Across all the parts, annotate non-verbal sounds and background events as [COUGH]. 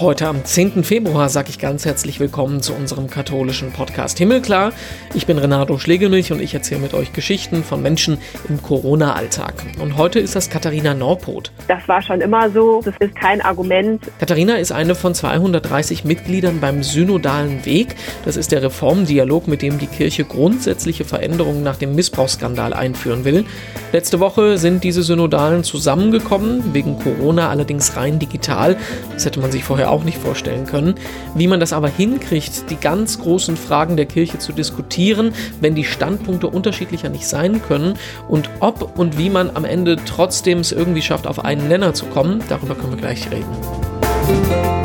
Heute am 10. Februar sage ich ganz herzlich willkommen zu unserem katholischen Podcast Himmelklar. Ich bin Renato Schlegelmilch und ich erzähle mit euch Geschichten von Menschen im Corona-Alltag. Und heute ist das Katharina Norpoth. Das war schon immer so, das ist kein Argument. Katharina ist eine von 230 Mitgliedern beim Synodalen Weg. Das ist der Reformdialog, mit dem die Kirche grundsätzliche Veränderungen nach dem Missbrauchsskandal einführen will. Letzte Woche sind diese Synodalen zusammengekommen, wegen Corona allerdings rein digital. Das hätte man sich vorher auch nicht vorstellen können. Wie man das aber hinkriegt, die ganz großen Fragen der Kirche zu diskutieren, wenn die Standpunkte unterschiedlicher nicht sein können und ob und wie man am Ende trotzdem es irgendwie schafft, auf einen Nenner zu kommen, darüber können wir gleich reden.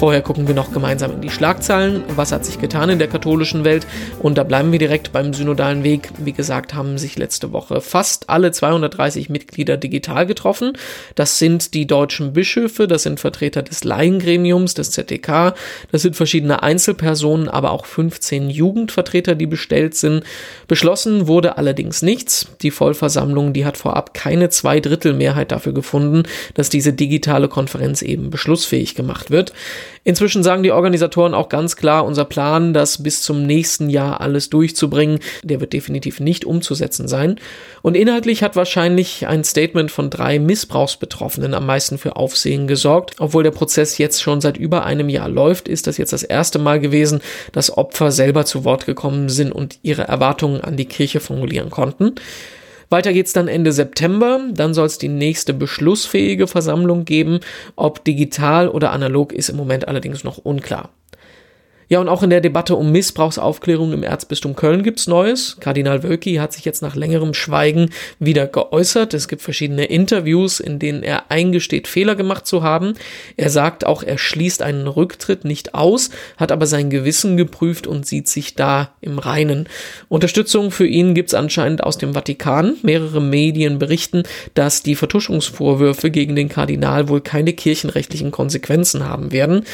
Vorher gucken wir noch gemeinsam in die Schlagzeilen. Was hat sich getan in der katholischen Welt? Und da bleiben wir direkt beim synodalen Weg. Wie gesagt, haben sich letzte Woche fast alle 230 Mitglieder digital getroffen. Das sind die deutschen Bischöfe, das sind Vertreter des Laiengremiums, des ZDK, das sind verschiedene Einzelpersonen, aber auch 15 Jugendvertreter, die bestellt sind. Beschlossen wurde allerdings nichts. Die Vollversammlung, die hat vorab keine Zweidrittelmehrheit dafür gefunden, dass diese digitale Konferenz eben beschlussfähig gemacht wird. Inzwischen sagen die Organisatoren auch ganz klar, unser Plan, das bis zum nächsten Jahr alles durchzubringen, der wird definitiv nicht umzusetzen sein. Und inhaltlich hat wahrscheinlich ein Statement von drei Missbrauchsbetroffenen am meisten für Aufsehen gesorgt. Obwohl der Prozess jetzt schon seit über einem Jahr läuft, ist das jetzt das erste Mal gewesen, dass Opfer selber zu Wort gekommen sind und ihre Erwartungen an die Kirche formulieren konnten. Weiter geht's dann Ende September. Dann soll es die nächste beschlussfähige Versammlung geben. Ob digital oder analog ist im Moment allerdings noch unklar. Ja, und auch in der Debatte um Missbrauchsaufklärung im Erzbistum Köln gibt's Neues. Kardinal Wölki hat sich jetzt nach längerem Schweigen wieder geäußert. Es gibt verschiedene Interviews, in denen er eingesteht, Fehler gemacht zu haben. Er sagt auch, er schließt einen Rücktritt nicht aus, hat aber sein Gewissen geprüft und sieht sich da im Reinen. Unterstützung für ihn gibt's anscheinend aus dem Vatikan. Mehrere Medien berichten, dass die Vertuschungsvorwürfe gegen den Kardinal wohl keine kirchenrechtlichen Konsequenzen haben werden.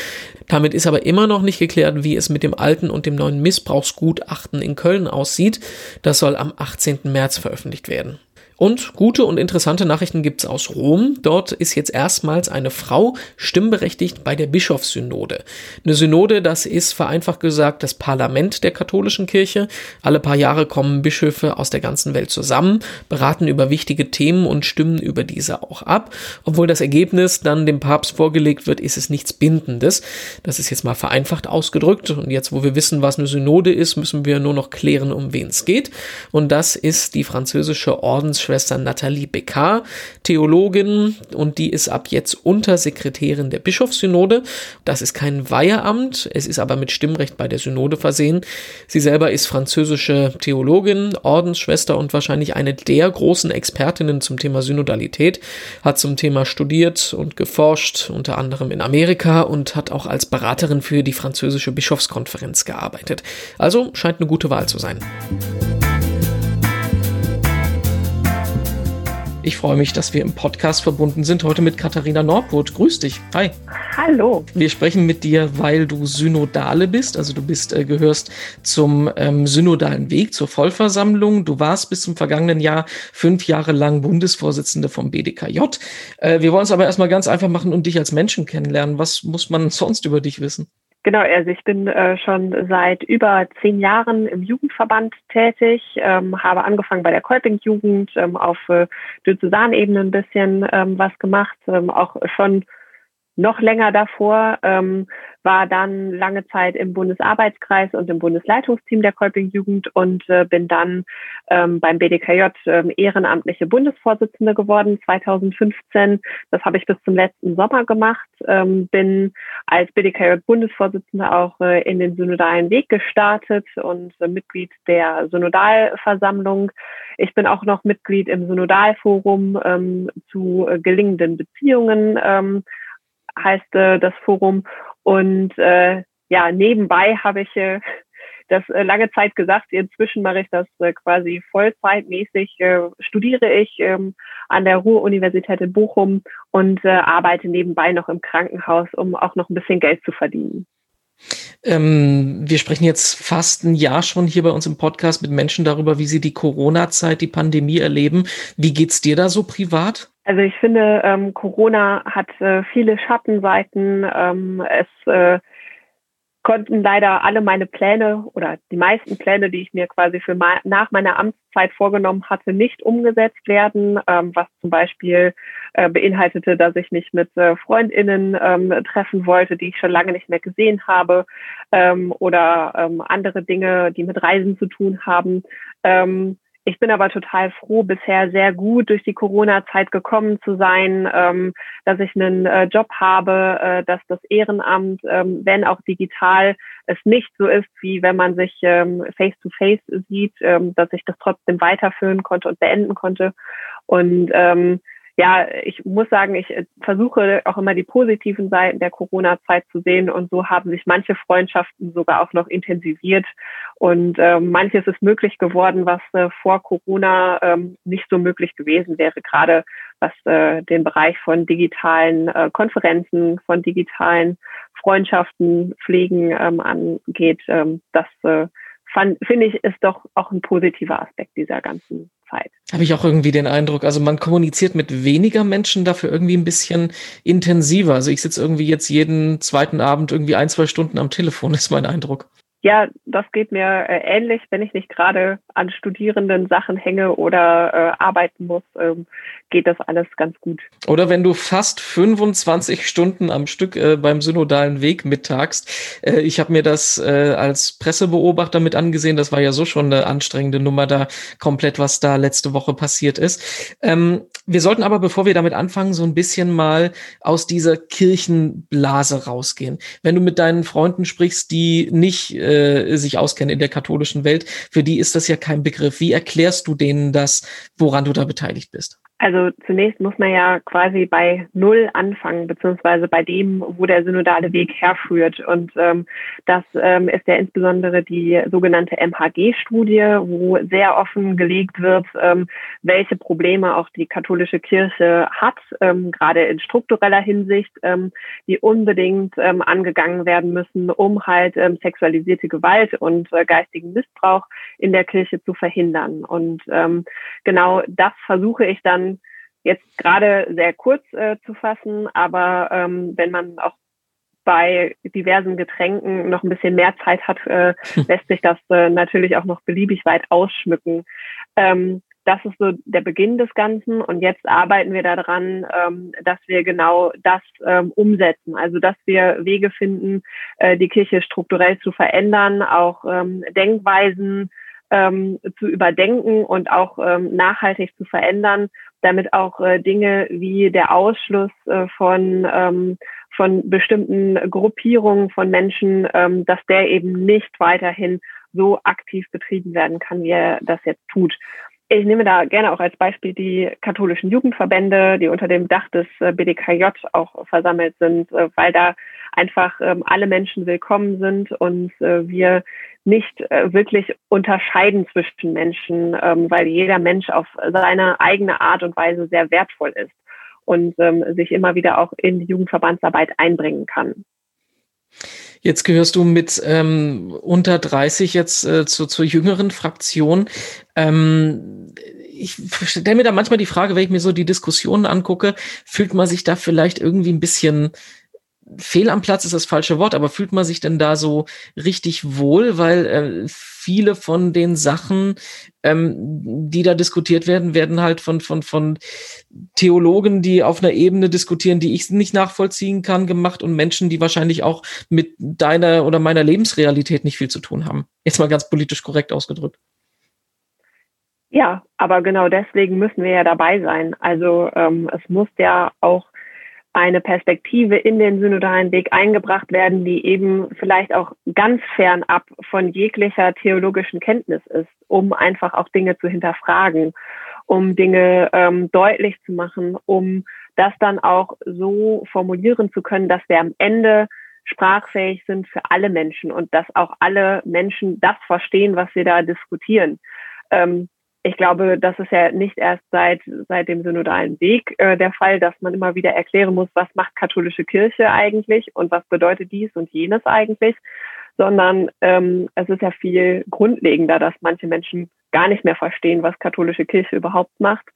Damit ist aber immer noch nicht geklärt, wie es mit dem alten und dem neuen Missbrauchsgutachten in Köln aussieht. Das soll am 18. März veröffentlicht werden. Und gute und interessante Nachrichten gibt's aus Rom. Dort ist jetzt erstmals eine Frau stimmberechtigt bei der Bischofssynode. Eine Synode, das ist vereinfacht gesagt das Parlament der katholischen Kirche. Alle paar Jahre kommen Bischöfe aus der ganzen Welt zusammen, beraten über wichtige Themen und stimmen über diese auch ab. Obwohl das Ergebnis dann dem Papst vorgelegt wird, ist es nichts Bindendes. Das ist jetzt mal vereinfacht ausgedrückt. Und jetzt, wo wir wissen, was eine Synode ist, müssen wir nur noch klären, um wen es geht. Und das ist die französische Ordens Schwester Nathalie Becker, Theologin und die ist ab jetzt Untersekretärin der Bischofssynode. Das ist kein Weiheamt, es ist aber mit Stimmrecht bei der Synode versehen. Sie selber ist französische Theologin, Ordensschwester und wahrscheinlich eine der großen Expertinnen zum Thema Synodalität, hat zum Thema studiert und geforscht, unter anderem in Amerika und hat auch als Beraterin für die französische Bischofskonferenz gearbeitet. Also scheint eine gute Wahl zu sein. Ich freue mich, dass wir im Podcast verbunden sind. Heute mit Katharina Norput. Grüß dich. Hi. Hallo. Wir sprechen mit dir, weil du Synodale bist. Also du bist, äh, gehörst zum ähm, Synodalen Weg, zur Vollversammlung. Du warst bis zum vergangenen Jahr fünf Jahre lang Bundesvorsitzende vom BDKJ. Äh, wir wollen es aber erstmal ganz einfach machen und dich als Menschen kennenlernen. Was muss man [LAUGHS] sonst über dich wissen? Genau, also ich bin äh, schon seit über zehn Jahren im Jugendverband tätig, ähm, habe angefangen bei der Kolping-Jugend, ähm, auf äh, Diözesanebene ein bisschen ähm, was gemacht, ähm, auch schon noch länger davor, ähm, war dann lange Zeit im Bundesarbeitskreis und im Bundesleitungsteam der Kolping Jugend und äh, bin dann ähm, beim BDKJ ähm, ehrenamtliche Bundesvorsitzende geworden 2015. Das habe ich bis zum letzten Sommer gemacht, ähm, bin als BDKJ Bundesvorsitzende auch äh, in den synodalen Weg gestartet und äh, Mitglied der Synodalversammlung. Ich bin auch noch Mitglied im Synodalforum ähm, zu äh, gelingenden Beziehungen. Heißt äh, das Forum. Und äh, ja, nebenbei habe ich äh, das äh, lange Zeit gesagt. Inzwischen mache ich das äh, quasi vollzeitmäßig. Äh, studiere ich ähm, an der Ruhr-Universität in Bochum und äh, arbeite nebenbei noch im Krankenhaus, um auch noch ein bisschen Geld zu verdienen. Ähm, wir sprechen jetzt fast ein Jahr schon hier bei uns im Podcast mit Menschen darüber, wie sie die Corona-Zeit, die Pandemie erleben. Wie geht's dir da so privat? Also ich finde, ähm, Corona hat äh, viele Schattenseiten. Ähm, es äh, konnten leider alle meine Pläne oder die meisten Pläne, die ich mir quasi für nach meiner Amtszeit vorgenommen hatte, nicht umgesetzt werden, ähm, was zum Beispiel äh, beinhaltete, dass ich mich mit äh, Freundinnen ähm, treffen wollte, die ich schon lange nicht mehr gesehen habe, ähm, oder ähm, andere Dinge, die mit Reisen zu tun haben. Ähm, ich bin aber total froh, bisher sehr gut durch die Corona-Zeit gekommen zu sein, ähm, dass ich einen äh, Job habe, äh, dass das Ehrenamt, ähm, wenn auch digital, es nicht so ist, wie wenn man sich ähm, face-to-face -face sieht, ähm, dass ich das trotzdem weiterführen konnte und beenden konnte. Und ähm, ja, ich muss sagen, ich äh, versuche auch immer die positiven Seiten der Corona-Zeit zu sehen und so haben sich manche Freundschaften sogar auch noch intensiviert und äh, manches ist möglich geworden, was äh, vor Corona ähm, nicht so möglich gewesen wäre, gerade was äh, den Bereich von digitalen äh, Konferenzen, von digitalen Freundschaften, Pflegen ähm, angeht. Ähm, das äh, finde ich, ist doch auch ein positiver Aspekt dieser ganzen Zeit. Habe ich auch irgendwie den Eindruck, also man kommuniziert mit weniger Menschen dafür irgendwie ein bisschen intensiver. Also ich sitze irgendwie jetzt jeden zweiten Abend irgendwie ein, zwei Stunden am Telefon, [LAUGHS] ist mein Eindruck. Ja, das geht mir äh, ähnlich, wenn ich nicht gerade an Studierenden Sachen hänge oder äh, arbeiten muss, ähm, geht das alles ganz gut. Oder wenn du fast 25 Stunden am Stück äh, beim synodalen Weg mittagst. Äh, ich habe mir das äh, als Pressebeobachter mit angesehen. Das war ja so schon eine anstrengende Nummer da, komplett, was da letzte Woche passiert ist. Ähm, wir sollten aber, bevor wir damit anfangen, so ein bisschen mal aus dieser Kirchenblase rausgehen. Wenn du mit deinen Freunden sprichst, die nicht äh, sich auskennen in der katholischen Welt, für die ist das ja kein Begriff. Wie erklärst du denen das, woran du da beteiligt bist? Also zunächst muss man ja quasi bei Null anfangen, beziehungsweise bei dem, wo der synodale Weg herführt. Und ähm, das ähm, ist ja insbesondere die sogenannte MHG-Studie, wo sehr offen gelegt wird, ähm, welche Probleme auch die katholische Kirche hat, ähm, gerade in struktureller Hinsicht, ähm, die unbedingt ähm, angegangen werden müssen, um halt ähm, sexualisierte Gewalt und äh, geistigen Missbrauch in der Kirche zu verhindern. Und ähm, genau das versuche ich dann jetzt gerade sehr kurz äh, zu fassen, aber ähm, wenn man auch bei diversen Getränken noch ein bisschen mehr Zeit hat, äh, [LAUGHS] lässt sich das äh, natürlich auch noch beliebig weit ausschmücken. Ähm, das ist so der Beginn des Ganzen und jetzt arbeiten wir daran, ähm, dass wir genau das ähm, umsetzen. Also dass wir Wege finden, äh, die Kirche strukturell zu verändern, auch ähm, Denkweisen ähm, zu überdenken und auch ähm, nachhaltig zu verändern, damit auch äh, Dinge wie der Ausschluss äh, von ähm, von bestimmten Gruppierungen von Menschen, ähm, dass der eben nicht weiterhin so aktiv betrieben werden kann, wie er das jetzt tut. Ich nehme da gerne auch als Beispiel die katholischen Jugendverbände, die unter dem Dach des äh, BDKJ auch versammelt sind, äh, weil da einfach ähm, alle Menschen willkommen sind und äh, wir nicht wirklich unterscheiden zwischen Menschen, ähm, weil jeder Mensch auf seine eigene Art und Weise sehr wertvoll ist und ähm, sich immer wieder auch in die Jugendverbandsarbeit einbringen kann. Jetzt gehörst du mit ähm, unter 30 jetzt äh, zu, zur jüngeren Fraktion. Ähm, ich stelle mir da manchmal die Frage, wenn ich mir so die Diskussionen angucke, fühlt man sich da vielleicht irgendwie ein bisschen fehl am Platz ist das falsche Wort, aber fühlt man sich denn da so richtig wohl, weil äh, viele von den Sachen, ähm, die da diskutiert werden, werden halt von, von, von Theologen, die auf einer Ebene diskutieren, die ich nicht nachvollziehen kann, gemacht und Menschen, die wahrscheinlich auch mit deiner oder meiner Lebensrealität nicht viel zu tun haben. Jetzt mal ganz politisch korrekt ausgedrückt. Ja, aber genau deswegen müssen wir ja dabei sein. Also ähm, es muss ja auch eine Perspektive in den synodalen Weg eingebracht werden, die eben vielleicht auch ganz fernab von jeglicher theologischen Kenntnis ist, um einfach auch Dinge zu hinterfragen, um Dinge ähm, deutlich zu machen, um das dann auch so formulieren zu können, dass wir am Ende sprachfähig sind für alle Menschen und dass auch alle Menschen das verstehen, was wir da diskutieren. Ähm, ich glaube, das ist ja nicht erst seit, seit dem synodalen Weg äh, der Fall, dass man immer wieder erklären muss, was macht katholische Kirche eigentlich und was bedeutet dies und jenes eigentlich, sondern ähm, es ist ja viel grundlegender, dass manche Menschen gar nicht mehr verstehen, was katholische Kirche überhaupt macht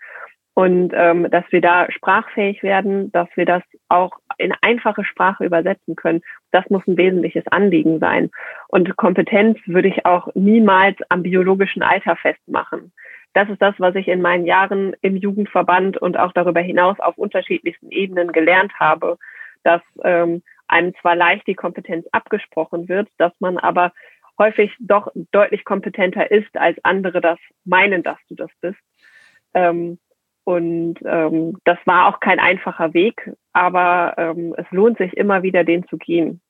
Und ähm, dass wir da sprachfähig werden, dass wir das auch in einfache Sprache übersetzen können, das muss ein wesentliches Anliegen sein. Und Kompetenz würde ich auch niemals am biologischen Alter festmachen. Das ist das, was ich in meinen Jahren im Jugendverband und auch darüber hinaus auf unterschiedlichsten Ebenen gelernt habe, dass ähm, einem zwar leicht die Kompetenz abgesprochen wird, dass man aber häufig doch deutlich kompetenter ist, als andere das meinen, dass du das bist. Ähm, und ähm, das war auch kein einfacher Weg, aber ähm, es lohnt sich immer wieder, den zu gehen.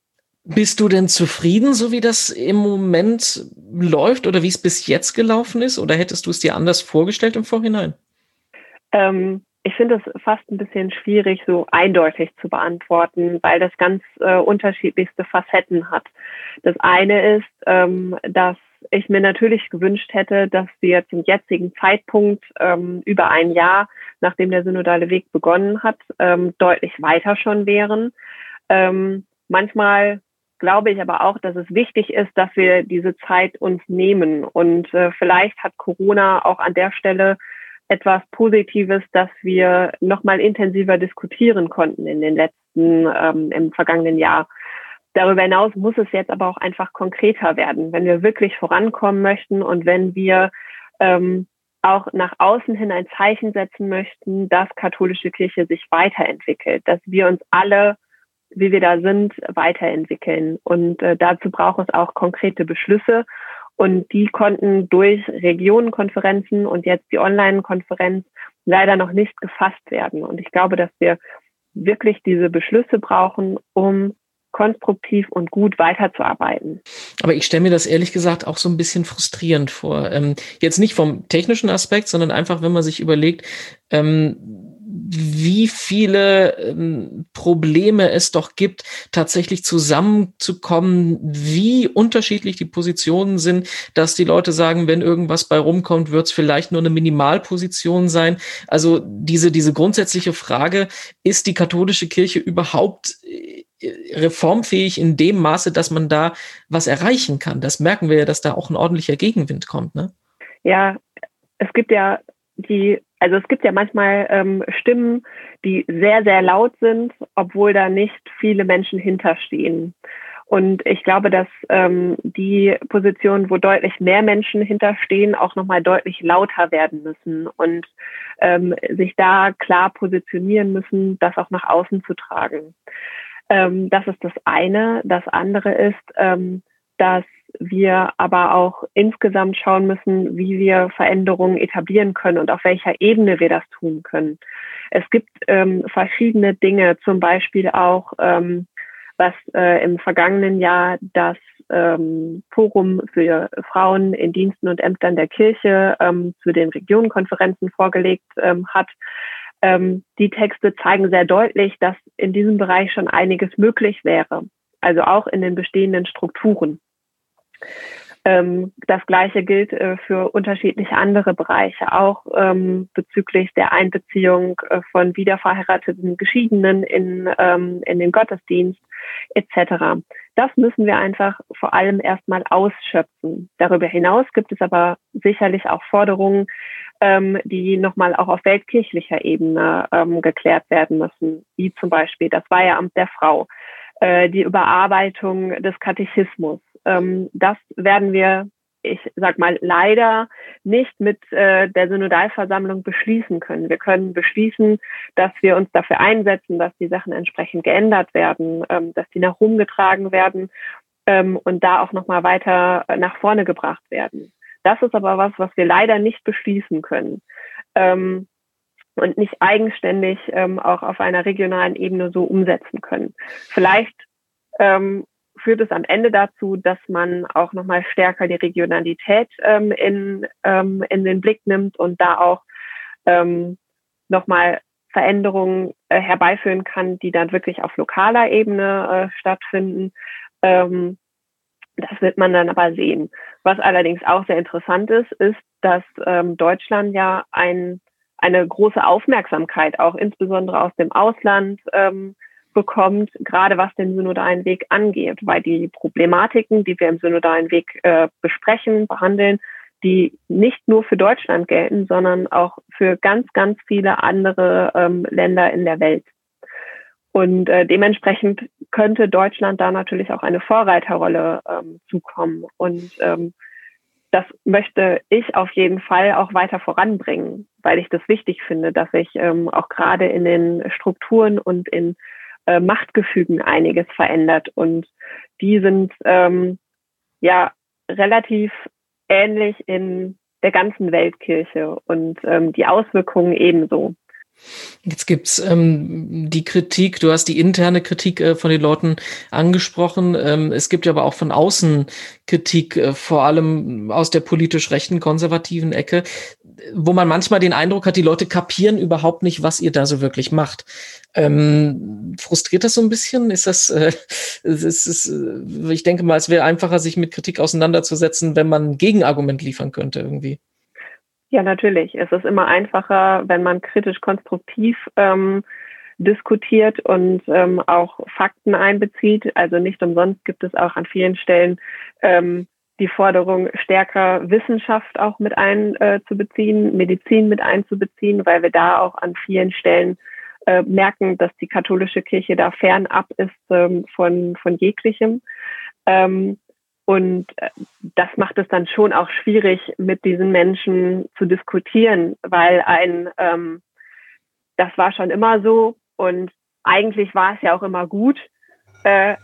Bist du denn zufrieden, so wie das im Moment läuft oder wie es bis jetzt gelaufen ist? Oder hättest du es dir anders vorgestellt im Vorhinein? Ähm, ich finde es fast ein bisschen schwierig, so eindeutig zu beantworten, weil das ganz äh, unterschiedlichste Facetten hat. Das eine ist, ähm, dass ich mir natürlich gewünscht hätte, dass wir zum jetzigen Zeitpunkt ähm, über ein Jahr, nachdem der synodale Weg begonnen hat, ähm, deutlich weiter schon wären. Ähm, manchmal glaube ich aber auch, dass es wichtig ist, dass wir diese Zeit uns nehmen. Und äh, vielleicht hat Corona auch an der Stelle etwas Positives, dass wir noch mal intensiver diskutieren konnten in den letzten, ähm, im vergangenen Jahr. Darüber hinaus muss es jetzt aber auch einfach konkreter werden, wenn wir wirklich vorankommen möchten und wenn wir ähm, auch nach außen hin ein Zeichen setzen möchten, dass katholische Kirche sich weiterentwickelt, dass wir uns alle, wie wir da sind, weiterentwickeln. Und äh, dazu braucht es auch konkrete Beschlüsse. Und die konnten durch Regionenkonferenzen und jetzt die Online-Konferenz leider noch nicht gefasst werden. Und ich glaube, dass wir wirklich diese Beschlüsse brauchen, um konstruktiv und gut weiterzuarbeiten. Aber ich stelle mir das ehrlich gesagt auch so ein bisschen frustrierend vor. Ähm, jetzt nicht vom technischen Aspekt, sondern einfach, wenn man sich überlegt, ähm, wie viele ähm, Probleme es doch gibt, tatsächlich zusammenzukommen, wie unterschiedlich die Positionen sind, dass die Leute sagen, wenn irgendwas bei rumkommt, wird es vielleicht nur eine Minimalposition sein. Also diese, diese grundsätzliche Frage, ist die katholische Kirche überhaupt äh, reformfähig in dem Maße, dass man da was erreichen kann? Das merken wir ja, dass da auch ein ordentlicher Gegenwind kommt, ne? Ja, es gibt ja die also es gibt ja manchmal ähm, Stimmen, die sehr, sehr laut sind, obwohl da nicht viele Menschen hinterstehen. Und ich glaube, dass ähm, die Positionen, wo deutlich mehr Menschen hinterstehen, auch nochmal deutlich lauter werden müssen und ähm, sich da klar positionieren müssen, das auch nach außen zu tragen. Ähm, das ist das eine. Das andere ist, ähm, dass wir aber auch insgesamt schauen müssen, wie wir Veränderungen etablieren können und auf welcher Ebene wir das tun können. Es gibt ähm, verschiedene Dinge, zum Beispiel auch, ähm, was äh, im vergangenen Jahr das ähm, Forum für Frauen in Diensten und Ämtern der Kirche ähm, zu den Regionenkonferenzen vorgelegt ähm, hat. Ähm, die Texte zeigen sehr deutlich, dass in diesem Bereich schon einiges möglich wäre, also auch in den bestehenden Strukturen. Ähm, das Gleiche gilt äh, für unterschiedliche andere Bereiche, auch ähm, bezüglich der Einbeziehung äh, von wiederverheirateten Geschiedenen in, ähm, in den Gottesdienst etc. Das müssen wir einfach vor allem erstmal ausschöpfen. Darüber hinaus gibt es aber sicherlich auch Forderungen, ähm, die nochmal auch auf weltkirchlicher Ebene ähm, geklärt werden müssen, wie zum Beispiel das Weiheamt der Frau, äh, die Überarbeitung des Katechismus, ähm, das werden wir, ich sag mal, leider nicht mit äh, der Synodalversammlung beschließen können. Wir können beschließen, dass wir uns dafür einsetzen, dass die Sachen entsprechend geändert werden, ähm, dass die nach Rom getragen werden ähm, und da auch nochmal weiter nach vorne gebracht werden. Das ist aber was, was wir leider nicht beschließen können. Ähm, und nicht eigenständig ähm, auch auf einer regionalen Ebene so umsetzen können. Vielleicht ähm, führt es am Ende dazu, dass man auch nochmal stärker die Regionalität ähm, in, ähm, in den Blick nimmt und da auch ähm, nochmal Veränderungen äh, herbeiführen kann, die dann wirklich auf lokaler Ebene äh, stattfinden. Ähm, das wird man dann aber sehen. Was allerdings auch sehr interessant ist, ist, dass ähm, Deutschland ja ein, eine große Aufmerksamkeit auch insbesondere aus dem Ausland ähm, bekommt, gerade was den synodalen Weg angeht, weil die Problematiken, die wir im synodalen Weg äh, besprechen, behandeln, die nicht nur für Deutschland gelten, sondern auch für ganz, ganz viele andere ähm, Länder in der Welt. Und äh, dementsprechend könnte Deutschland da natürlich auch eine Vorreiterrolle ähm, zukommen. Und ähm, das möchte ich auf jeden Fall auch weiter voranbringen, weil ich das wichtig finde, dass sich ähm, auch gerade in den Strukturen und in äh, Machtgefügen einiges verändert. Und die sind ähm, ja relativ ähnlich in der ganzen Weltkirche und ähm, die Auswirkungen ebenso. Jetzt gibt's ähm, die Kritik, du hast die interne Kritik äh, von den Leuten angesprochen. Ähm, es gibt ja aber auch von außen Kritik, äh, vor allem aus der politisch rechten konservativen Ecke, wo man manchmal den Eindruck hat, die Leute kapieren überhaupt nicht, was ihr da so wirklich macht. Ähm, frustriert das so ein bisschen? Ist das, äh, ist, ist, äh, ich denke mal, es wäre einfacher, sich mit Kritik auseinanderzusetzen, wenn man ein Gegenargument liefern könnte irgendwie. Ja, natürlich. Es ist immer einfacher, wenn man kritisch konstruktiv ähm, diskutiert und ähm, auch Fakten einbezieht. Also nicht umsonst gibt es auch an vielen Stellen ähm, die Forderung, stärker Wissenschaft auch mit einzubeziehen, äh, Medizin mit einzubeziehen, weil wir da auch an vielen Stellen äh, merken, dass die katholische Kirche da fernab ist ähm, von, von jeglichem. Ähm, und äh, das macht es dann schon auch schwierig, mit diesen Menschen zu diskutieren, weil ein, ähm, das war schon immer so und eigentlich war es ja auch immer gut. Äh,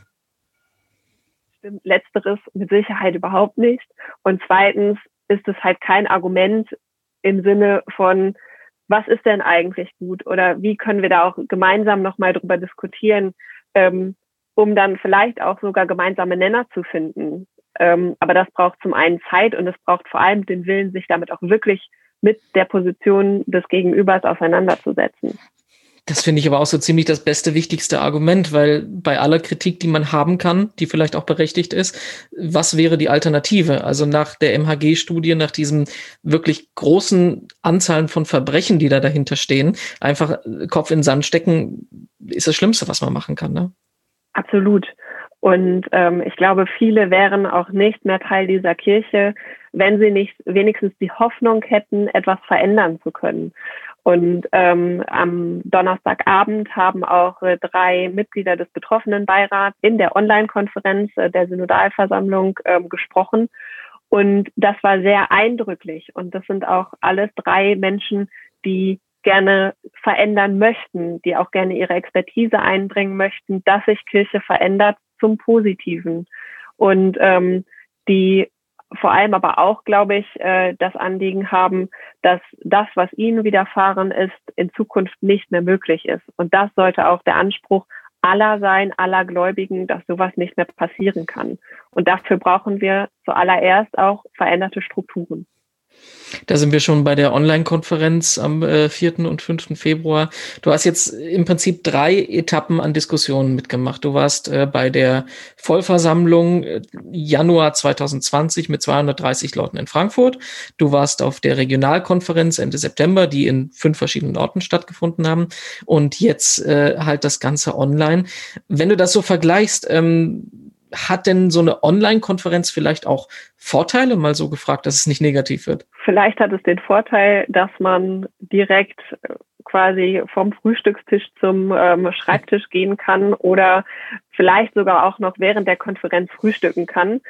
stimmt letzteres mit Sicherheit überhaupt nicht. Und zweitens ist es halt kein Argument im Sinne von, was ist denn eigentlich gut oder wie können wir da auch gemeinsam nochmal drüber diskutieren, ähm, um dann vielleicht auch sogar gemeinsame Nenner zu finden. Ähm, aber das braucht zum einen Zeit und es braucht vor allem den Willen, sich damit auch wirklich mit der Position des Gegenübers auseinanderzusetzen. Das finde ich aber auch so ziemlich das beste, wichtigste Argument, weil bei aller Kritik, die man haben kann, die vielleicht auch berechtigt ist, was wäre die Alternative? Also nach der MHG-Studie, nach diesen wirklich großen Anzahlen von Verbrechen, die da dahinter stehen, einfach Kopf in den Sand stecken, ist das Schlimmste, was man machen kann. Ne? Absolut. Und ähm, ich glaube, viele wären auch nicht mehr Teil dieser Kirche, wenn sie nicht wenigstens die Hoffnung hätten, etwas verändern zu können. Und ähm, am Donnerstagabend haben auch äh, drei Mitglieder des Betroffenenbeirats in der Online-Konferenz äh, der Synodalversammlung ähm, gesprochen. Und das war sehr eindrücklich. Und das sind auch alles drei Menschen, die gerne verändern möchten, die auch gerne ihre Expertise einbringen möchten, dass sich Kirche verändert zum Positiven. Und ähm, die vor allem aber auch, glaube ich, äh, das Anliegen haben, dass das, was ihnen widerfahren ist, in Zukunft nicht mehr möglich ist. Und das sollte auch der Anspruch aller sein, aller Gläubigen, dass sowas nicht mehr passieren kann. Und dafür brauchen wir zuallererst auch veränderte Strukturen. Da sind wir schon bei der Online-Konferenz am äh, 4. und 5. Februar. Du hast jetzt im Prinzip drei Etappen an Diskussionen mitgemacht. Du warst äh, bei der Vollversammlung äh, Januar 2020 mit 230 Leuten in Frankfurt. Du warst auf der Regionalkonferenz Ende September, die in fünf verschiedenen Orten stattgefunden haben. Und jetzt äh, halt das Ganze online. Wenn du das so vergleichst, ähm, hat denn so eine Online-Konferenz vielleicht auch Vorteile, mal so gefragt, dass es nicht negativ wird? Vielleicht hat es den Vorteil, dass man direkt äh, quasi vom Frühstückstisch zum ähm, Schreibtisch [LAUGHS] gehen kann oder vielleicht sogar auch noch während der Konferenz frühstücken kann.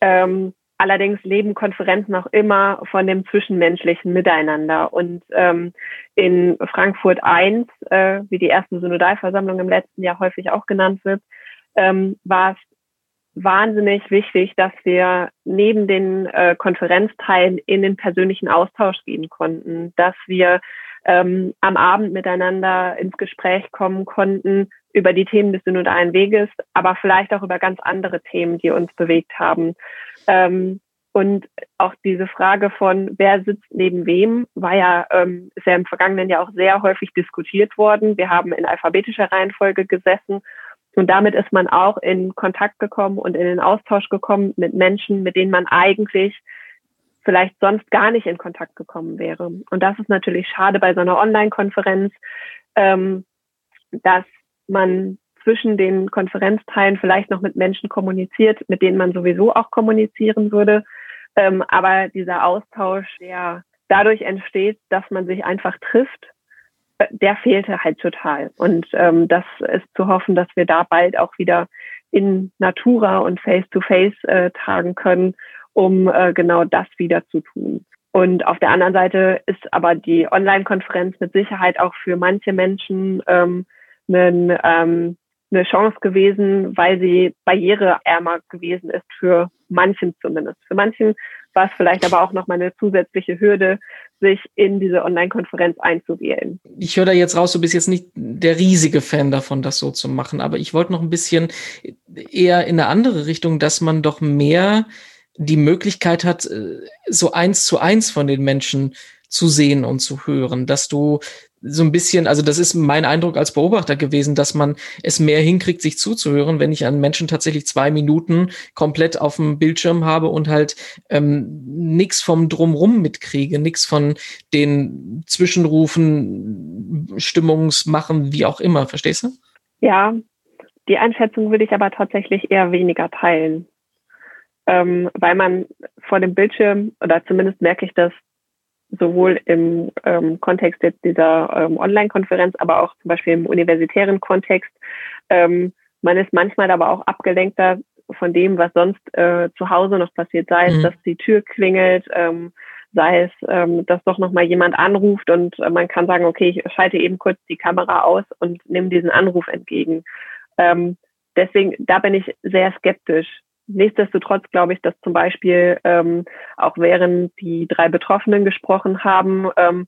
Ähm, allerdings leben Konferenzen auch immer von dem zwischenmenschlichen Miteinander. Und ähm, in Frankfurt 1, äh, wie die erste Synodalversammlung im letzten Jahr häufig auch genannt wird, ähm, war es wahnsinnig wichtig, dass wir neben den äh, Konferenzteilen in den persönlichen Austausch gehen konnten, dass wir ähm, am Abend miteinander ins Gespräch kommen konnten über die Themen des synodalen Weges, aber vielleicht auch über ganz andere Themen, die uns bewegt haben. Ähm, und auch diese Frage von, wer sitzt neben wem, war ja, ähm, ist ja im vergangenen Jahr auch sehr häufig diskutiert worden. Wir haben in alphabetischer Reihenfolge gesessen und damit ist man auch in Kontakt gekommen und in den Austausch gekommen mit Menschen, mit denen man eigentlich vielleicht sonst gar nicht in Kontakt gekommen wäre. Und das ist natürlich schade bei so einer Online-Konferenz, ähm, dass man zwischen den Konferenzteilen vielleicht noch mit Menschen kommuniziert, mit denen man sowieso auch kommunizieren würde. Ähm, aber dieser Austausch, der dadurch entsteht, dass man sich einfach trifft, der fehlte halt total. Und ähm, das ist zu hoffen, dass wir da bald auch wieder in Natura und Face-to-Face -face, äh, tragen können, um äh, genau das wieder zu tun. Und auf der anderen Seite ist aber die Online-Konferenz mit Sicherheit auch für manche Menschen ähm, einen, ähm, eine Chance gewesen, weil sie barriereärmer gewesen ist für manchen zumindest. Für manchen war es vielleicht aber auch nochmal eine zusätzliche Hürde, sich in diese Online-Konferenz einzuwählen. Ich höre da jetzt raus, du bist jetzt nicht der riesige Fan davon, das so zu machen, aber ich wollte noch ein bisschen eher in eine andere Richtung, dass man doch mehr die Möglichkeit hat, äh, so eins zu eins von den Menschen zu sehen und zu hören, dass du so ein bisschen, also das ist mein Eindruck als Beobachter gewesen, dass man es mehr hinkriegt, sich zuzuhören, wenn ich an Menschen tatsächlich zwei Minuten komplett auf dem Bildschirm habe und halt ähm, nichts vom Drumrum mitkriege, nichts von den Zwischenrufen, Stimmungsmachen, wie auch immer, verstehst du? Ja, die Einschätzung würde ich aber tatsächlich eher weniger teilen. Ähm, weil man vor dem Bildschirm, oder zumindest merke ich das sowohl im ähm, Kontext jetzt dieser ähm, Online-Konferenz, aber auch zum Beispiel im universitären Kontext. Ähm, man ist manchmal aber auch abgelenkter von dem, was sonst äh, zu Hause noch passiert, sei es, mhm. dass die Tür klingelt, ähm, sei es, ähm, dass doch noch mal jemand anruft und äh, man kann sagen, okay, ich schalte eben kurz die Kamera aus und nehme diesen Anruf entgegen. Ähm, deswegen, da bin ich sehr skeptisch. Nichtsdestotrotz glaube ich, dass zum Beispiel ähm, auch während die drei Betroffenen gesprochen haben, ähm,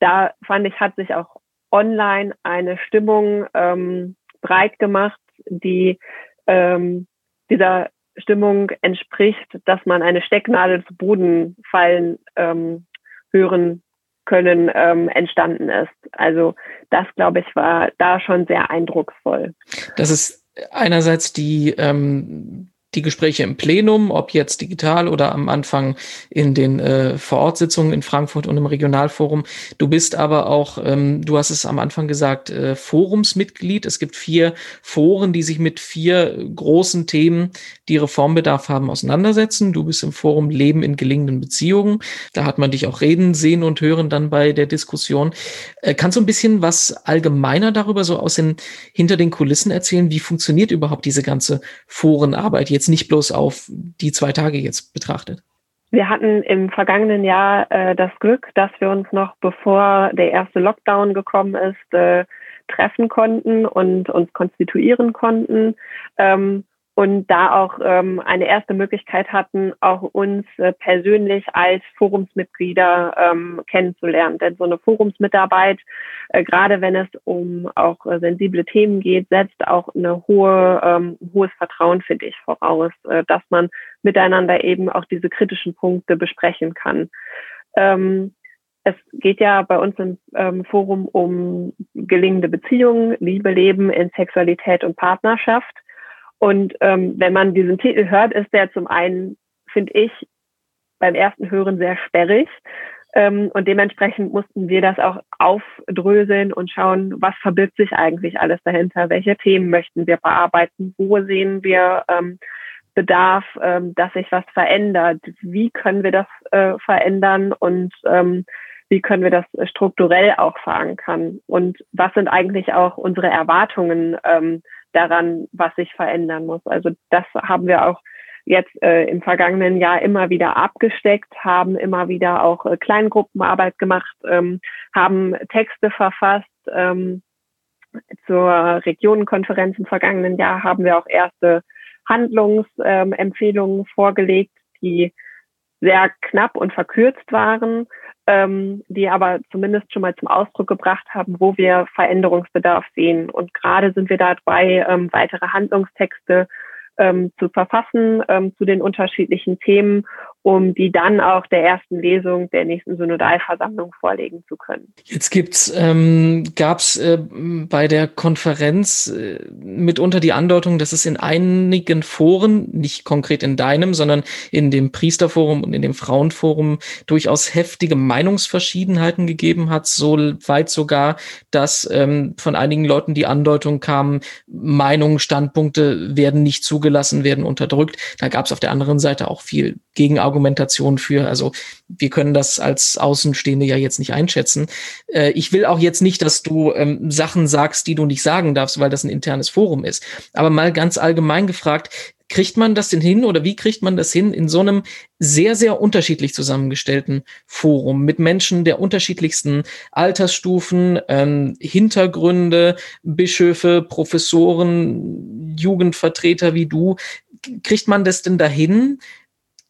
da fand ich, hat sich auch online eine Stimmung ähm, breit gemacht, die ähm, dieser Stimmung entspricht, dass man eine Stecknadel zu Boden fallen ähm, hören können, ähm, entstanden ist. Also das, glaube ich, war da schon sehr eindrucksvoll. Das ist einerseits die ähm, die Gespräche im Plenum, ob jetzt digital oder am Anfang in den äh, Vorortsitzungen in Frankfurt und im Regionalforum. Du bist aber auch, ähm, du hast es am Anfang gesagt, äh, Forumsmitglied. Es gibt vier Foren, die sich mit vier großen Themen, die Reformbedarf haben, auseinandersetzen. Du bist im Forum Leben in gelingenden Beziehungen. Da hat man dich auch reden, sehen und hören dann bei der Diskussion. Äh, kannst du ein bisschen was allgemeiner darüber so aus den hinter den Kulissen erzählen? Wie funktioniert überhaupt diese ganze Forenarbeit jetzt? Jetzt nicht bloß auf die zwei Tage jetzt betrachtet? Wir hatten im vergangenen Jahr äh, das Glück, dass wir uns noch bevor der erste Lockdown gekommen ist, äh, treffen konnten und uns konstituieren konnten. Ähm, und da auch ähm, eine erste Möglichkeit hatten, auch uns äh, persönlich als Forumsmitglieder ähm, kennenzulernen. Denn so eine Forumsmitarbeit, äh, gerade wenn es um auch äh, sensible Themen geht, setzt auch eine hohe, ähm, hohes Vertrauen, finde ich, voraus, äh, dass man miteinander eben auch diese kritischen Punkte besprechen kann. Ähm, es geht ja bei uns im ähm, Forum um gelingende Beziehungen, Liebe, Leben in Sexualität und Partnerschaft. Und ähm, wenn man diesen Titel hört, ist der zum einen, finde ich, beim ersten Hören sehr sperrig. Ähm, und dementsprechend mussten wir das auch aufdröseln und schauen, was verbirgt sich eigentlich alles dahinter, welche Themen möchten wir bearbeiten, wo sehen wir ähm, Bedarf, ähm, dass sich was verändert, wie können wir das äh, verändern? Und ähm, wie können wir das strukturell auch verankern und was sind eigentlich auch unsere Erwartungen ähm, daran, was sich verändern muss. Also das haben wir auch jetzt äh, im vergangenen Jahr immer wieder abgesteckt, haben immer wieder auch äh, Kleingruppenarbeit gemacht, ähm, haben Texte verfasst. Ähm, zur Regionenkonferenz im vergangenen Jahr haben wir auch erste Handlungsempfehlungen ähm, vorgelegt, die sehr knapp und verkürzt waren, ähm, die aber zumindest schon mal zum Ausdruck gebracht haben, wo wir Veränderungsbedarf sehen. Und gerade sind wir dabei, ähm, weitere Handlungstexte ähm, zu verfassen ähm, zu den unterschiedlichen Themen um die dann auch der ersten Lesung der nächsten Synodalversammlung vorlegen zu können. Jetzt gibt's, ähm, gab es äh, bei der Konferenz äh, mitunter die Andeutung, dass es in einigen Foren, nicht konkret in deinem, sondern in dem Priesterforum und in dem Frauenforum durchaus heftige Meinungsverschiedenheiten gegeben hat, so weit sogar, dass ähm, von einigen Leuten die Andeutung kam, Meinungen, Standpunkte werden nicht zugelassen, werden unterdrückt. Da gab es auf der anderen Seite auch viel Gegenargument Argumentation für. Also wir können das als Außenstehende ja jetzt nicht einschätzen. Äh, ich will auch jetzt nicht, dass du ähm, Sachen sagst, die du nicht sagen darfst, weil das ein internes Forum ist. Aber mal ganz allgemein gefragt, kriegt man das denn hin oder wie kriegt man das hin in so einem sehr, sehr unterschiedlich zusammengestellten Forum mit Menschen der unterschiedlichsten Altersstufen, ähm, Hintergründe, Bischöfe, Professoren, Jugendvertreter wie du? Kriegt man das denn dahin,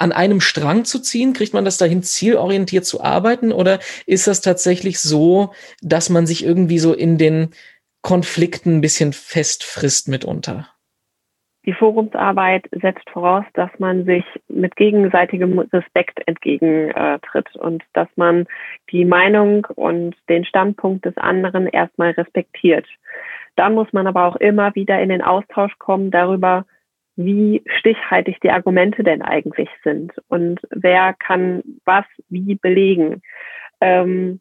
an einem Strang zu ziehen? Kriegt man das dahin, zielorientiert zu arbeiten? Oder ist das tatsächlich so, dass man sich irgendwie so in den Konflikten ein bisschen festfrisst mitunter? Die Forumsarbeit setzt voraus, dass man sich mit gegenseitigem Respekt entgegentritt und dass man die Meinung und den Standpunkt des anderen erstmal respektiert. Dann muss man aber auch immer wieder in den Austausch kommen darüber, wie stichhaltig die Argumente denn eigentlich sind und wer kann was wie belegen. Ähm,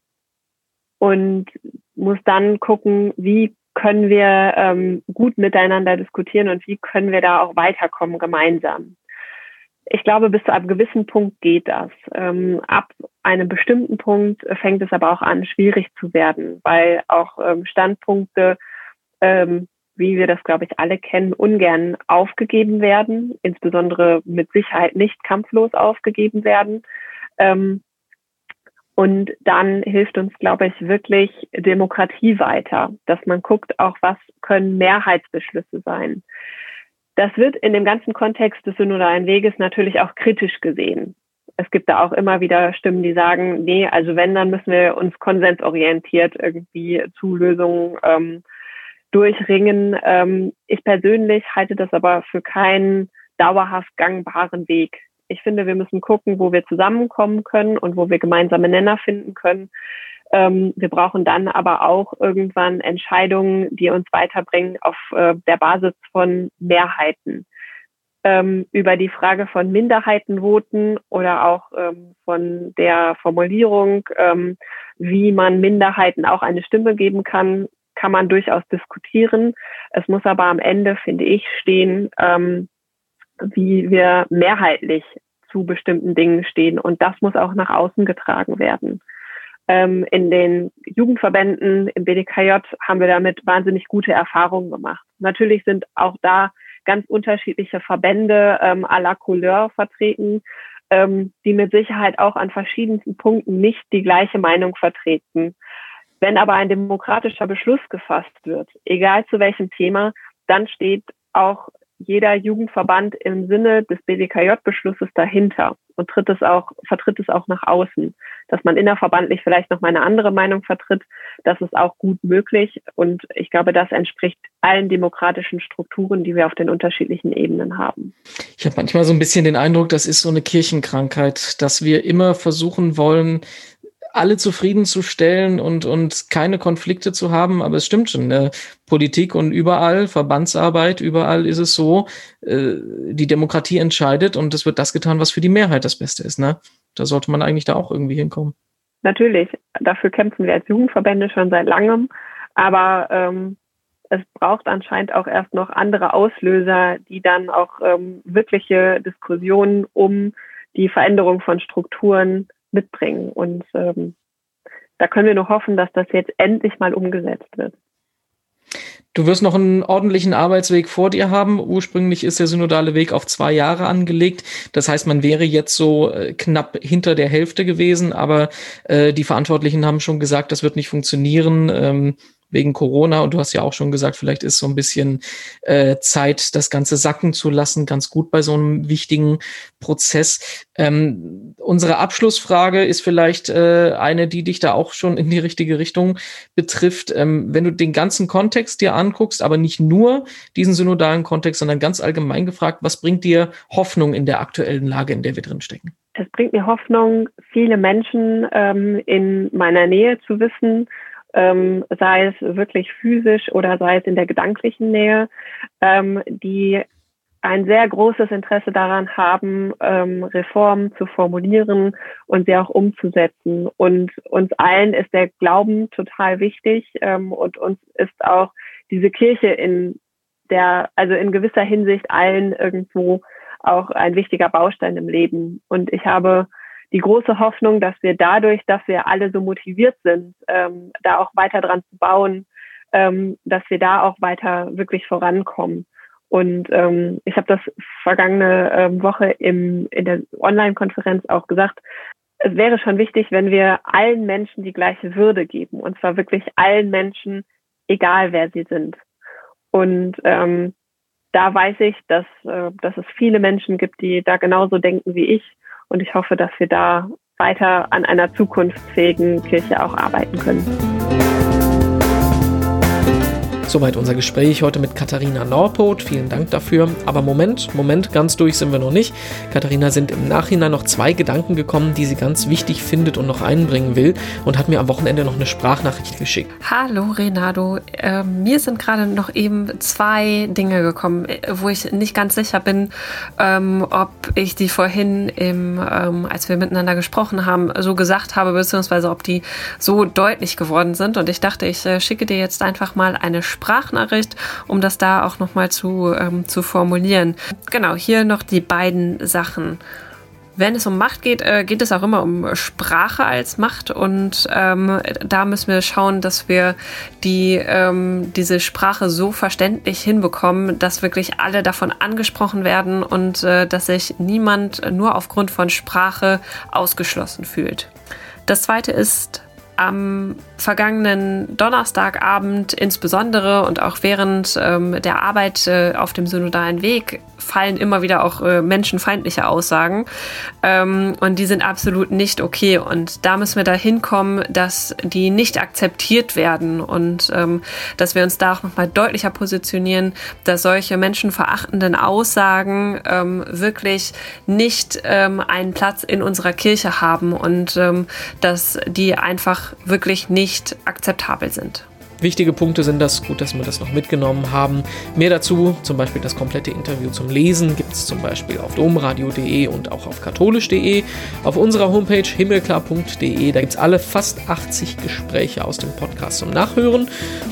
und muss dann gucken, wie können wir ähm, gut miteinander diskutieren und wie können wir da auch weiterkommen gemeinsam. Ich glaube, bis zu einem gewissen Punkt geht das. Ähm, ab einem bestimmten Punkt fängt es aber auch an, schwierig zu werden, weil auch ähm, Standpunkte, ähm, wie wir das, glaube ich, alle kennen, ungern aufgegeben werden, insbesondere mit Sicherheit nicht kampflos aufgegeben werden. Ähm, und dann hilft uns, glaube ich, wirklich Demokratie weiter, dass man guckt, auch was können Mehrheitsbeschlüsse sein. Das wird in dem ganzen Kontext des synodalen Weges natürlich auch kritisch gesehen. Es gibt da auch immer wieder Stimmen, die sagen, nee, also wenn, dann müssen wir uns konsensorientiert irgendwie zu Lösungen ähm, durchringen. Ähm, ich persönlich halte das aber für keinen dauerhaft gangbaren Weg ich finde, wir müssen gucken, wo wir zusammenkommen können und wo wir gemeinsame Nenner finden können. Ähm, wir brauchen dann aber auch irgendwann Entscheidungen, die uns weiterbringen auf äh, der Basis von Mehrheiten. Ähm, über die Frage von Minderheitenvoten oder auch ähm, von der Formulierung, ähm, wie man Minderheiten auch eine Stimme geben kann, kann man durchaus diskutieren. Es muss aber am Ende, finde ich, stehen, ähm, wie wir mehrheitlich zu bestimmten Dingen stehen. Und das muss auch nach außen getragen werden. Ähm, in den Jugendverbänden im BDKJ haben wir damit wahnsinnig gute Erfahrungen gemacht. Natürlich sind auch da ganz unterschiedliche Verbände ähm, à la Couleur vertreten, ähm, die mit Sicherheit auch an verschiedensten Punkten nicht die gleiche Meinung vertreten. Wenn aber ein demokratischer Beschluss gefasst wird, egal zu welchem Thema, dann steht auch jeder Jugendverband im Sinne des BWKJ-Beschlusses dahinter und tritt es auch, vertritt es auch nach außen. Dass man innerverbandlich vielleicht noch mal eine andere Meinung vertritt, das ist auch gut möglich. Und ich glaube, das entspricht allen demokratischen Strukturen, die wir auf den unterschiedlichen Ebenen haben. Ich habe manchmal so ein bisschen den Eindruck, das ist so eine Kirchenkrankheit, dass wir immer versuchen wollen, alle zufriedenzustellen und, und keine Konflikte zu haben. Aber es stimmt schon, ne? Politik und überall, Verbandsarbeit, überall ist es so, äh, die Demokratie entscheidet und es wird das getan, was für die Mehrheit das Beste ist. Ne? Da sollte man eigentlich da auch irgendwie hinkommen. Natürlich, dafür kämpfen wir als Jugendverbände schon seit langem. Aber ähm, es braucht anscheinend auch erst noch andere Auslöser, die dann auch ähm, wirkliche Diskussionen um die Veränderung von Strukturen mitbringen. Und ähm, da können wir nur hoffen, dass das jetzt endlich mal umgesetzt wird. Du wirst noch einen ordentlichen Arbeitsweg vor dir haben. Ursprünglich ist der synodale Weg auf zwei Jahre angelegt. Das heißt, man wäre jetzt so äh, knapp hinter der Hälfte gewesen, aber äh, die Verantwortlichen haben schon gesagt, das wird nicht funktionieren. Ähm, wegen Corona. Und du hast ja auch schon gesagt, vielleicht ist so ein bisschen äh, Zeit, das Ganze sacken zu lassen, ganz gut bei so einem wichtigen Prozess. Ähm, unsere Abschlussfrage ist vielleicht äh, eine, die dich da auch schon in die richtige Richtung betrifft. Ähm, wenn du den ganzen Kontext dir anguckst, aber nicht nur diesen synodalen Kontext, sondern ganz allgemein gefragt, was bringt dir Hoffnung in der aktuellen Lage, in der wir drin stecken? Es bringt mir Hoffnung, viele Menschen ähm, in meiner Nähe zu wissen, ähm, sei es wirklich physisch oder sei es in der gedanklichen Nähe, ähm, die ein sehr großes Interesse daran haben, ähm, Reformen zu formulieren und sie auch umzusetzen. Und uns allen ist der Glauben total wichtig ähm, und uns ist auch diese Kirche in der, also in gewisser Hinsicht allen irgendwo auch ein wichtiger Baustein im Leben. Und ich habe die große Hoffnung, dass wir dadurch, dass wir alle so motiviert sind, ähm, da auch weiter dran zu bauen, ähm, dass wir da auch weiter wirklich vorankommen. Und ähm, ich habe das vergangene ähm, Woche im, in der Online-Konferenz auch gesagt, es wäre schon wichtig, wenn wir allen Menschen die gleiche Würde geben. Und zwar wirklich allen Menschen, egal wer sie sind. Und ähm, da weiß ich, dass, äh, dass es viele Menschen gibt, die da genauso denken wie ich. Und ich hoffe, dass wir da weiter an einer zukunftsfähigen Kirche auch arbeiten können. Soweit unser Gespräch heute mit Katharina Norpot. Vielen Dank dafür. Aber Moment, Moment, ganz durch sind wir noch nicht. Katharina sind im Nachhinein noch zwei Gedanken gekommen, die sie ganz wichtig findet und noch einbringen will und hat mir am Wochenende noch eine Sprachnachricht geschickt. Hallo Renato, äh, mir sind gerade noch eben zwei Dinge gekommen, wo ich nicht ganz sicher bin, ähm, ob ich die vorhin, im, ähm, als wir miteinander gesprochen haben, so gesagt habe, beziehungsweise ob die so deutlich geworden sind. Und ich dachte, ich äh, schicke dir jetzt einfach mal eine Sprachnachricht Sprachnachricht, um das da auch nochmal zu, ähm, zu formulieren. Genau, hier noch die beiden Sachen. Wenn es um Macht geht, äh, geht es auch immer um Sprache als Macht und ähm, da müssen wir schauen, dass wir die, ähm, diese Sprache so verständlich hinbekommen, dass wirklich alle davon angesprochen werden und äh, dass sich niemand nur aufgrund von Sprache ausgeschlossen fühlt. Das zweite ist am vergangenen Donnerstagabend insbesondere und auch während ähm, der Arbeit äh, auf dem synodalen Weg fallen immer wieder auch äh, menschenfeindliche Aussagen. Ähm, und die sind absolut nicht okay. Und da müssen wir da hinkommen, dass die nicht akzeptiert werden. Und ähm, dass wir uns da auch nochmal deutlicher positionieren, dass solche menschenverachtenden Aussagen ähm, wirklich nicht ähm, einen Platz in unserer Kirche haben. Und ähm, dass die einfach wirklich nicht akzeptabel sind. Wichtige Punkte sind das, gut, dass wir das noch mitgenommen haben. Mehr dazu, zum Beispiel das komplette Interview zum Lesen, gibt es zum Beispiel auf domradio.de und auch auf katholisch.de. Auf unserer Homepage himmelklar.de, da gibt es alle fast 80 Gespräche aus dem Podcast zum Nachhören.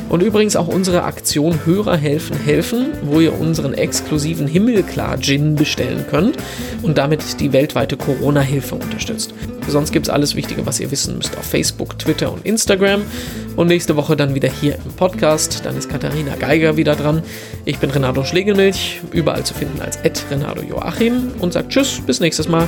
Und übrigens auch unsere Aktion Hörer helfen helfen, wo ihr unseren exklusiven Himmelklar-Gin bestellen könnt und damit die weltweite Corona-Hilfe unterstützt. Sonst gibt es alles Wichtige, was ihr wissen müsst auf Facebook, Twitter und Instagram. Und nächste Woche dann wieder hier im Podcast. Dann ist Katharina Geiger wieder dran. Ich bin Renato Schlegelmilch, überall zu finden als Renato Joachim und sagt Tschüss, bis nächstes Mal.